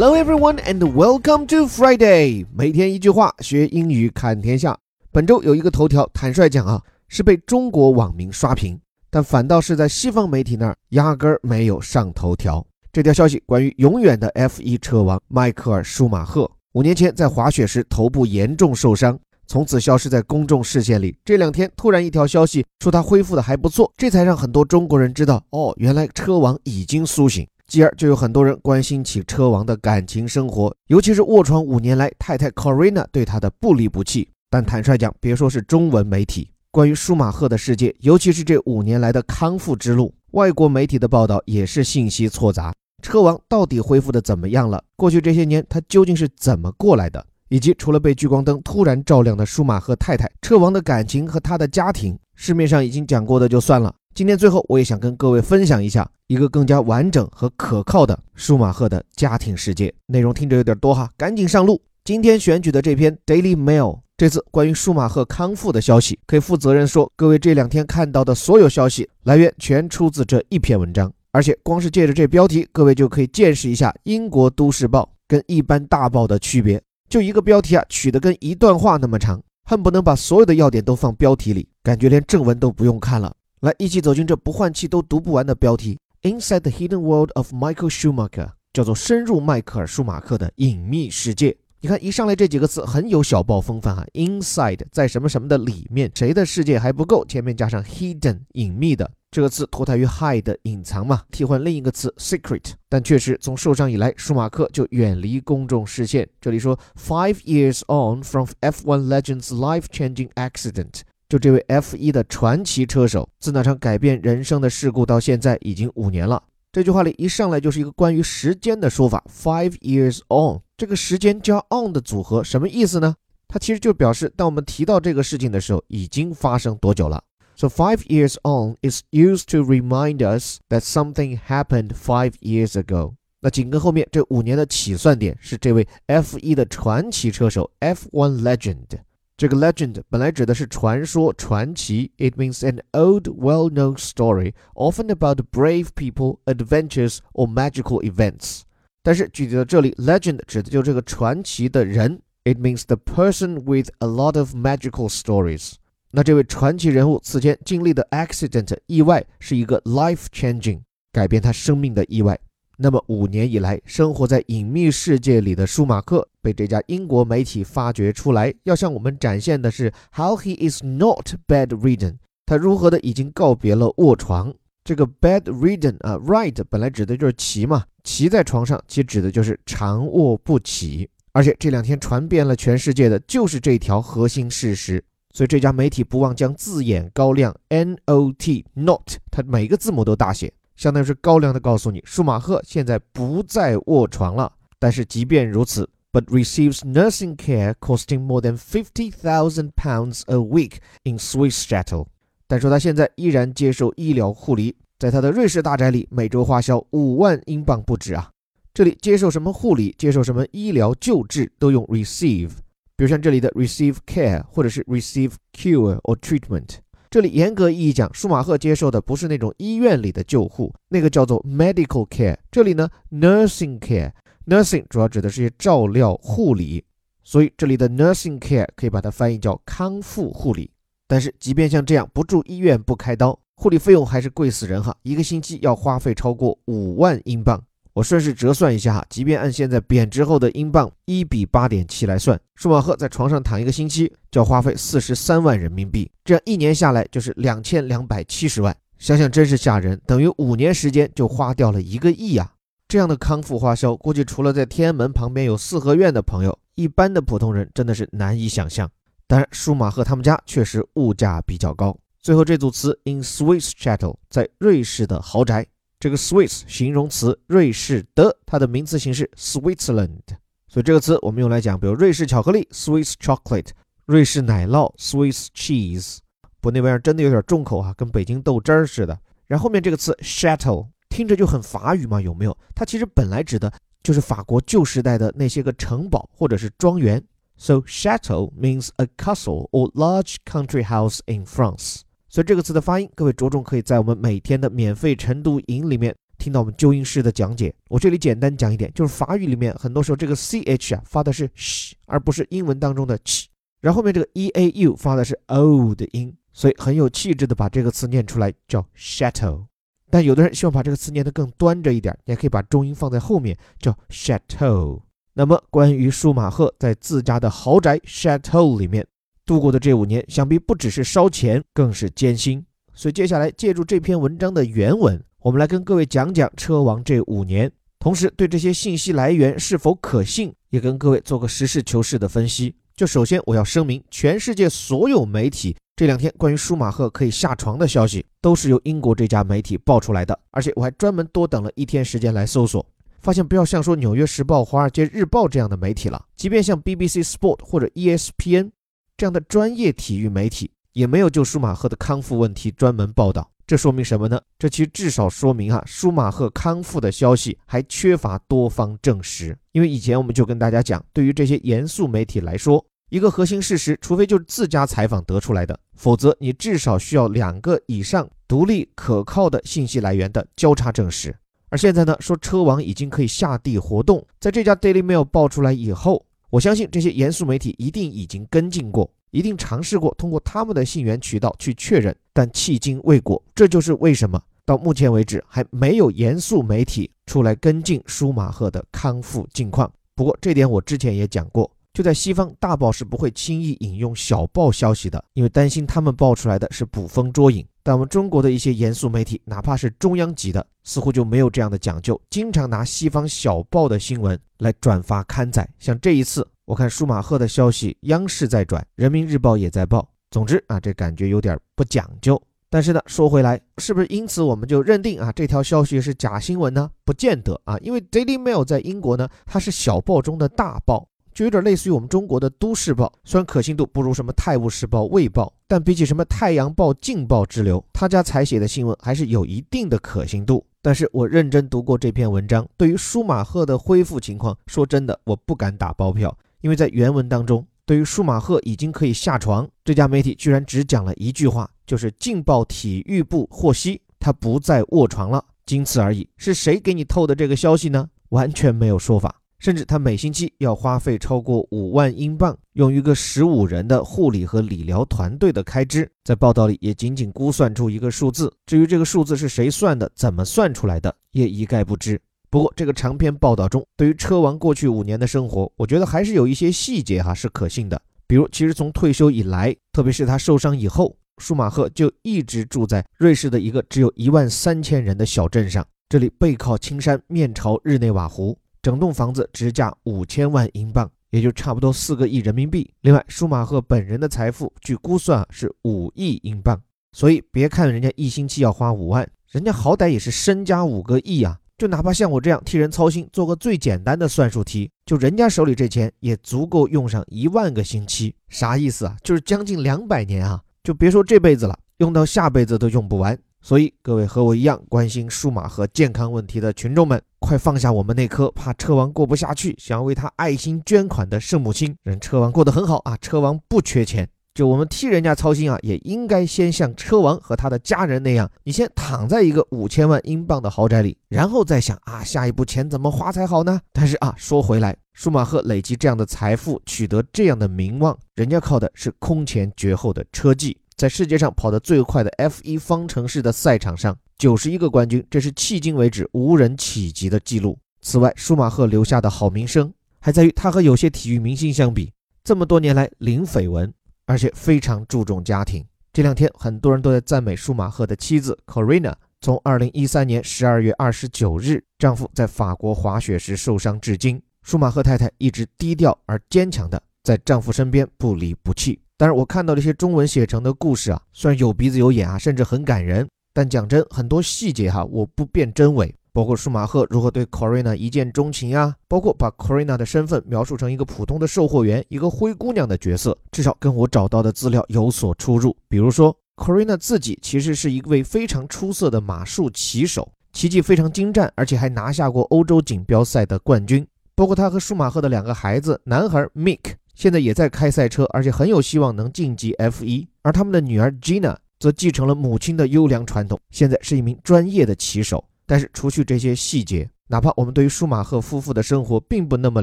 Hello everyone and welcome to Friday。每天一句话，学英语看天下。本周有一个头条，坦率讲啊，是被中国网民刷屏，但反倒是在西方媒体那儿压根儿没有上头条。这条消息关于永远的 F1 车王迈克尔·舒马赫，五年前在滑雪时头部严重受伤，从此消失在公众视线里。这两天突然一条消息说他恢复的还不错，这才让很多中国人知道，哦，原来车王已经苏醒。继而就有很多人关心起车王的感情生活，尤其是卧床五年来太太 Corina 对他的不离不弃。但坦率讲，别说是中文媒体，关于舒马赫的世界，尤其是这五年来的康复之路，外国媒体的报道也是信息错杂。车王到底恢复的怎么样了？过去这些年他究竟是怎么过来的？以及除了被聚光灯突然照亮的舒马赫太太，车王的感情和他的家庭，市面上已经讲过的就算了。今天最后，我也想跟各位分享一下一个更加完整和可靠的舒马赫的家庭世界。内容听着有点多哈，赶紧上路。今天选取的这篇 Daily Mail，这次关于舒马赫康复的消息，可以负责任说，各位这两天看到的所有消息来源全出自这一篇文章。而且光是借着这标题，各位就可以见识一下英国都市报跟一般大报的区别。就一个标题啊，取得跟一段话那么长，恨不能把所有的要点都放标题里，感觉连正文都不用看了。来，一起走进这不换气都读不完的标题：Inside the Hidden World of Michael Schumacher，叫做深入迈克尔·舒马克的隐秘世界。你看，一上来这几个词很有小报风范哈。Inside 在什么什么的里面，谁的世界还不够？前面加上 hidden 隐秘的这个词，脱胎于 hide 隐藏嘛，替换另一个词 secret。但确实，从受伤以来，舒马克就远离公众视线。这里说，Five years on from F1 legend's life-changing accident。就这位 F 一的传奇车手，自那场改变人生的事故到现在已经五年了。这句话里一上来就是一个关于时间的说法，five years on。这个时间加 on 的组合什么意思呢？它其实就表示当我们提到这个事情的时候，已经发生多久了。So five years on is used to remind us that something happened five years ago。那紧跟后面这五年的起算点是这位 F 一的传奇车手 F1 legend。这个 legend 本来指的是传说、传奇，it means an old, well-known story, often about brave people, adventures or magical events。但是具体到这里，legend 指的就这个传奇的人，it means the person with a lot of magical stories。那这位传奇人物此前经历的 accident 意外是一个 life-changing 改变他生命的意外。那么五年以来，生活在隐秘世界里的舒马克 被这家英国媒体发掘出来，要向我们展现的是 how he is not bedridden，他如何的已经告别了卧床。这个 bedridden 啊，ride 本来指的就是骑嘛，骑在床上，其实指的就是长卧不起。而且这两天传遍了全世界的就是这条核心事实，所以这家媒体不忘将字眼高亮 not，not，它每个字母都大写。相当于是高亮的告诉你，舒马赫现在不再卧床了。但是即便如此，but receives nursing care costing more than fifty thousand pounds a week in Swiss shuttle。但说他现在依然接受医疗护理，在他的瑞士大宅里，每周花销五万英镑不止啊。这里接受什么护理，接受什么医疗救治，都用 receive。比如像这里的 receive care，或者是 receive cure or treatment。这里严格意义讲，舒马赫接受的不是那种医院里的救护，那个叫做 medical care。这里呢，nursing care Nursing 主要指的是些照料护理，所以这里的 nursing care 可以把它翻译叫康复护理。但是即便像这样不住医院不开刀，护理费用还是贵死人哈，一个星期要花费超过五万英镑。我顺势折算一下哈，即便按现在贬值后的英镑一比八点七来算，舒马赫在床上躺一个星期就要花费四十三万人民币，这样一年下来就是两千两百七十万，想想真是吓人，等于五年时间就花掉了一个亿啊！这样的康复花销，估计除了在天安门旁边有四合院的朋友，一般的普通人真的是难以想象。当然，舒马赫他们家确实物价比较高。最后这组词 in Swiss chateau，在瑞士的豪宅。这个 Swiss 形容词，瑞士的，它的名词形式 Switzerland，所以这个词我们用来讲，比如瑞士巧克力 Swiss chocolate，瑞士奶酪 Swiss cheese，不那玩意儿真的有点重口啊，跟北京豆汁儿似的。然后后面这个词 chateau 听着就很法语嘛，有没有？它其实本来指的就是法国旧时代的那些个城堡或者是庄园。So chateau means a castle or large country house in France. 所以这个词的发音，各位着重可以在我们每天的免费晨读营里面听到我们纠音师的讲解。我这里简单讲一点，就是法语里面很多时候这个 ch 啊发的是 sh，而不是英文当中的 ch，然后后面这个 eau 发的是 o 的音，所以很有气质的把这个词念出来叫 chateau。但有的人希望把这个词念得更端着一点，你也可以把重音放在后面叫 chateau。那么关于舒马赫在自家的豪宅 chateau 里面度过的这五年，想必不只是烧钱，更是艰辛。所以接下来借助这篇文章的原文，我们来跟各位讲讲车王这五年，同时对这些信息来源是否可信，也跟各位做个实事求是的分析。就首先我要声明，全世界所有媒体这两天关于舒马赫可以下床的消息，都是由英国这家媒体爆出来的，而且我还专门多等了一天时间来搜索，发现不要像说《纽约时报》《华尔街日报》这样的媒体了，即便像 BBC Sport 或者 ESPN 这样的专业体育媒体。也没有就舒马赫的康复问题专门报道，这说明什么呢？这其实至少说明啊，舒马赫康复的消息还缺乏多方证实。因为以前我们就跟大家讲，对于这些严肃媒体来说，一个核心事实，除非就是自家采访得出来的，否则你至少需要两个以上独立可靠的信息来源的交叉证实。而现在呢，说车王已经可以下地活动，在这家 Daily Mail 爆出来以后，我相信这些严肃媒体一定已经跟进过。一定尝试过通过他们的信源渠道去确认，但迄今未果。这就是为什么到目前为止还没有严肃媒体出来跟进舒马赫的康复近况。不过这点我之前也讲过，就在西方，大报是不会轻易引用小报消息的，因为担心他们爆出来的是捕风捉影。但我们中国的一些严肃媒体，哪怕是中央级的，似乎就没有这样的讲究，经常拿西方小报的新闻来转发刊载。像这一次。我看舒马赫的消息，央视在转，人民日报也在报。总之啊，这感觉有点不讲究。但是呢，说回来，是不是因此我们就认定啊这条消息是假新闻呢？不见得啊，因为 Daily Mail 在英国呢，它是小报中的大报，就有点类似于我们中国的都市报。虽然可信度不如什么泰晤士报、卫报，但比起什么太阳报、劲报之流，他家采写的新闻还是有一定的可信度。但是我认真读过这篇文章，对于舒马赫的恢复情况，说真的，我不敢打包票。因为在原文当中，对于舒马赫已经可以下床，这家媒体居然只讲了一句话，就是《劲报》体育部获悉他不再卧床了，仅此而已。是谁给你透的这个消息呢？完全没有说法。甚至他每星期要花费超过五万英镑，用一个十五人的护理和理疗团队的开支，在报道里也仅仅估算出一个数字。至于这个数字是谁算的，怎么算出来的，也一概不知。不过，这个长篇报道中，对于车王过去五年的生活，我觉得还是有一些细节哈是可信的。比如，其实从退休以来，特别是他受伤以后，舒马赫就一直住在瑞士的一个只有一万三千人的小镇上。这里背靠青山，面朝日内瓦湖，整栋房子直价五千万英镑，也就差不多四个亿人民币。另外，舒马赫本人的财富据估算是五亿英镑。所以，别看人家一星期要花五万，人家好歹也是身家五个亿啊。就哪怕像我这样替人操心，做个最简单的算术题，就人家手里这钱也足够用上一万个星期。啥意思啊？就是将近两百年啊！就别说这辈子了，用到下辈子都用不完。所以各位和我一样关心舒马赫健康问题的群众们，快放下我们那颗怕车王过不下去，想要为他爱心捐款的圣母心。人车王过得很好啊，车王不缺钱。就我们替人家操心啊，也应该先像车王和他的家人那样，你先躺在一个五千万英镑的豪宅里，然后再想啊，下一步钱怎么花才好呢？但是啊，说回来，舒马赫累积这样的财富，取得这样的名望，人家靠的是空前绝后的车技，在世界上跑得最快的 F1 方程式的赛场上，九十一个冠军，这是迄今为止无人企及的记录。此外，舒马赫留下的好名声，还在于他和有些体育明星相比，这么多年来零绯闻。而且非常注重家庭。这两天，很多人都在赞美舒马赫的妻子 Corina。从2013年12月29日丈夫在法国滑雪时受伤至今，舒马赫太太一直低调而坚强的在丈夫身边不离不弃。但是我看到这些中文写成的故事啊，虽然有鼻子有眼啊，甚至很感人，但讲真，很多细节哈，我不辨真伪。包括舒马赫如何对 Corina 一见钟情啊，包括把 Corina 的身份描述成一个普通的售货员，一个灰姑娘的角色，至少跟我找到的资料有所出入。比如说，Corina 自己其实是一位非常出色的马术骑手，骑技非常精湛，而且还拿下过欧洲锦标赛的冠军。包括他和舒马赫的两个孩子，男孩 Mick 现在也在开赛车，而且很有希望能晋级 F1。而他们的女儿 Gina 则继承了母亲的优良传统，现在是一名专业的骑手。但是除去这些细节，哪怕我们对于舒马赫夫妇的生活并不那么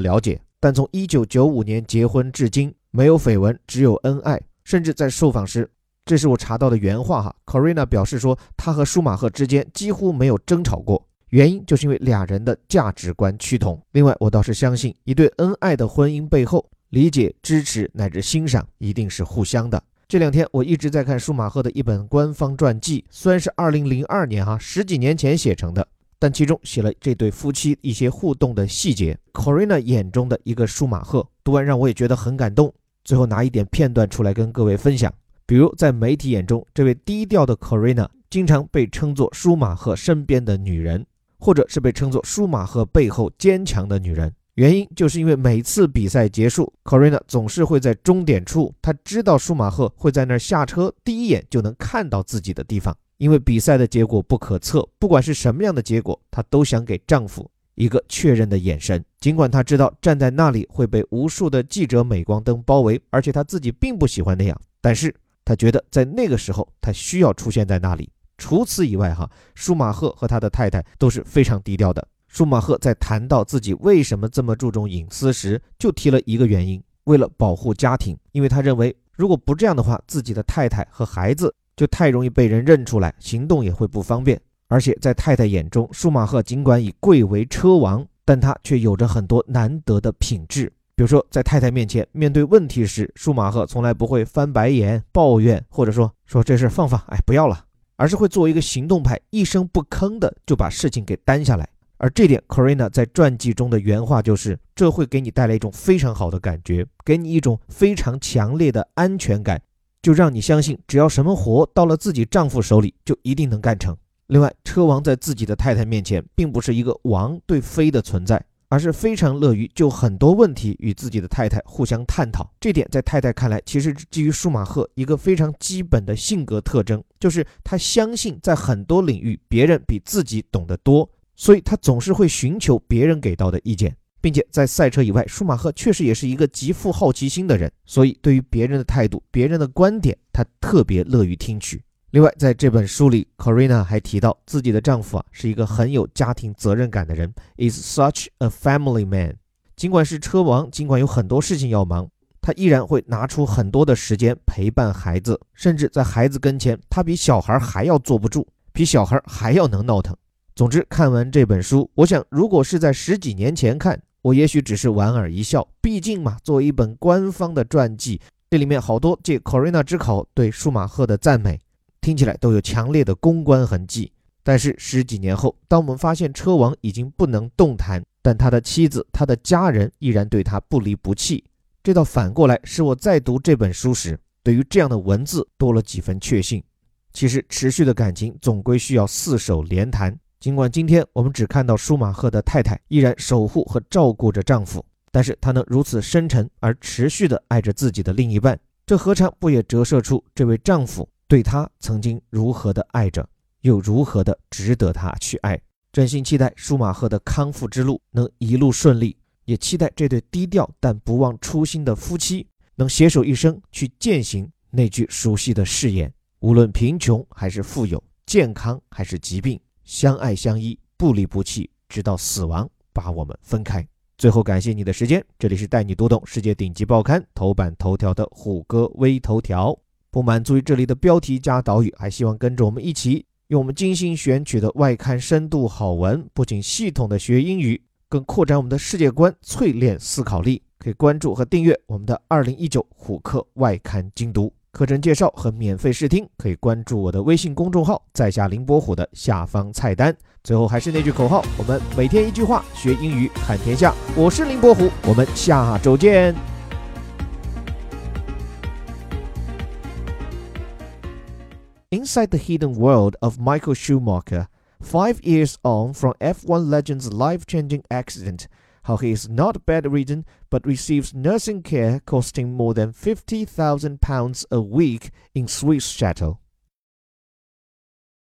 了解，但从1995年结婚至今，没有绯闻，只有恩爱。甚至在受访时，这是我查到的原话哈。Corina 表示说，他和舒马赫之间几乎没有争吵过，原因就是因为俩人的价值观趋同。另外，我倒是相信，一对恩爱的婚姻背后，理解、支持乃至欣赏一定是互相的。这两天我一直在看舒马赫的一本官方传记，虽然是2002年哈十几年前写成的，但其中写了这对夫妻一些互动的细节。Corina 眼中的一个舒马赫，读完让我也觉得很感动。最后拿一点片段出来跟各位分享，比如在媒体眼中，这位低调的 Corina 经常被称作舒马赫身边的女人，或者是被称作舒马赫背后坚强的女人。原因就是因为每次比赛结束，Corina 总是会在终点处，她知道舒马赫会在那儿下车，第一眼就能看到自己的地方。因为比赛的结果不可测，不管是什么样的结果，她都想给丈夫。一个确认的眼神，尽管她知道站在那里会被无数的记者镁光灯包围，而且她自己并不喜欢那样，但是她觉得在那个时候她需要出现在那里。除此以外，哈，舒马赫和他的太太都是非常低调的。舒马赫在谈到自己为什么这么注重隐私时，就提了一个原因：为了保护家庭，因为他认为如果不这样的话，自己的太太和孩子就太容易被人认出来，行动也会不方便。而且在太太眼中，舒马赫尽管以贵为车王，但他却有着很多难得的品质。比如说，在太太面前面对问题时，舒马赫从来不会翻白眼、抱怨，或者说说这事放放，哎，不要了，而是会作为一个行动派，一声不吭的就把事情给担下来。而这点，Corina 在传记中的原话就是：这会给你带来一种非常好的感觉，给你一种非常强烈的安全感，就让你相信，只要什么活到了自己丈夫手里，就一定能干成。另外，车王在自己的太太面前，并不是一个王对妃的存在，而是非常乐于就很多问题与自己的太太互相探讨。这点在太太看来，其实基于舒马赫一个非常基本的性格特征，就是他相信在很多领域别人比自己懂得多，所以他总是会寻求别人给到的意见，并且在赛车以外，舒马赫确实也是一个极富好奇心的人，所以对于别人的态度、别人的观点，他特别乐于听取。另外，在这本书里，Corina 还提到自己的丈夫啊是一个很有家庭责任感的人，is such a family man。尽管是车王，尽管有很多事情要忙，他依然会拿出很多的时间陪伴孩子，甚至在孩子跟前，他比小孩还要坐不住，比小孩还要能闹腾。总之，看完这本书，我想，如果是在十几年前看，我也许只是莞尔一笑。毕竟嘛，作为一本官方的传记，这里面好多借 Corina 之口对舒马赫的赞美。听起来都有强烈的公关痕迹，但是十几年后，当我们发现车王已经不能动弹，但他的妻子、他的家人依然对他不离不弃，这倒反过来使我在读这本书时，对于这样的文字多了几分确信。其实，持续的感情总归需要四手联弹。尽管今天我们只看到舒马赫的太太依然守护和照顾着丈夫，但是她能如此深沉而持续地爱着自己的另一半，这何尝不也折射出这位丈夫？对她曾经如何的爱着，又如何的值得她去爱。真心期待舒马赫的康复之路能一路顺利，也期待这对低调但不忘初心的夫妻能携手一生去践行那句熟悉的誓言：无论贫穷还是富有，健康还是疾病，相爱相依，不离不弃，直到死亡把我们分开。最后，感谢你的时间，这里是带你读懂世界顶级报刊头版头条的虎哥微头条。不满足于这里的标题加导语，还希望跟着我们一起用我们精心选取的外刊深度好文，不仅系统的学英语，更扩展我们的世界观，淬炼思考力。可以关注和订阅我们的二零一九虎课外刊精读课程介绍和免费试听，可以关注我的微信公众号，在下林伯虎的下方菜单。最后还是那句口号，我们每天一句话，学英语看天下。我是林伯虎，我们下周见。Inside the hidden world of Michael Schumacher, five years on from F1 legend's life changing accident, how he is not bedridden but receives nursing care costing more than £50,000 a week in Swiss shuttle.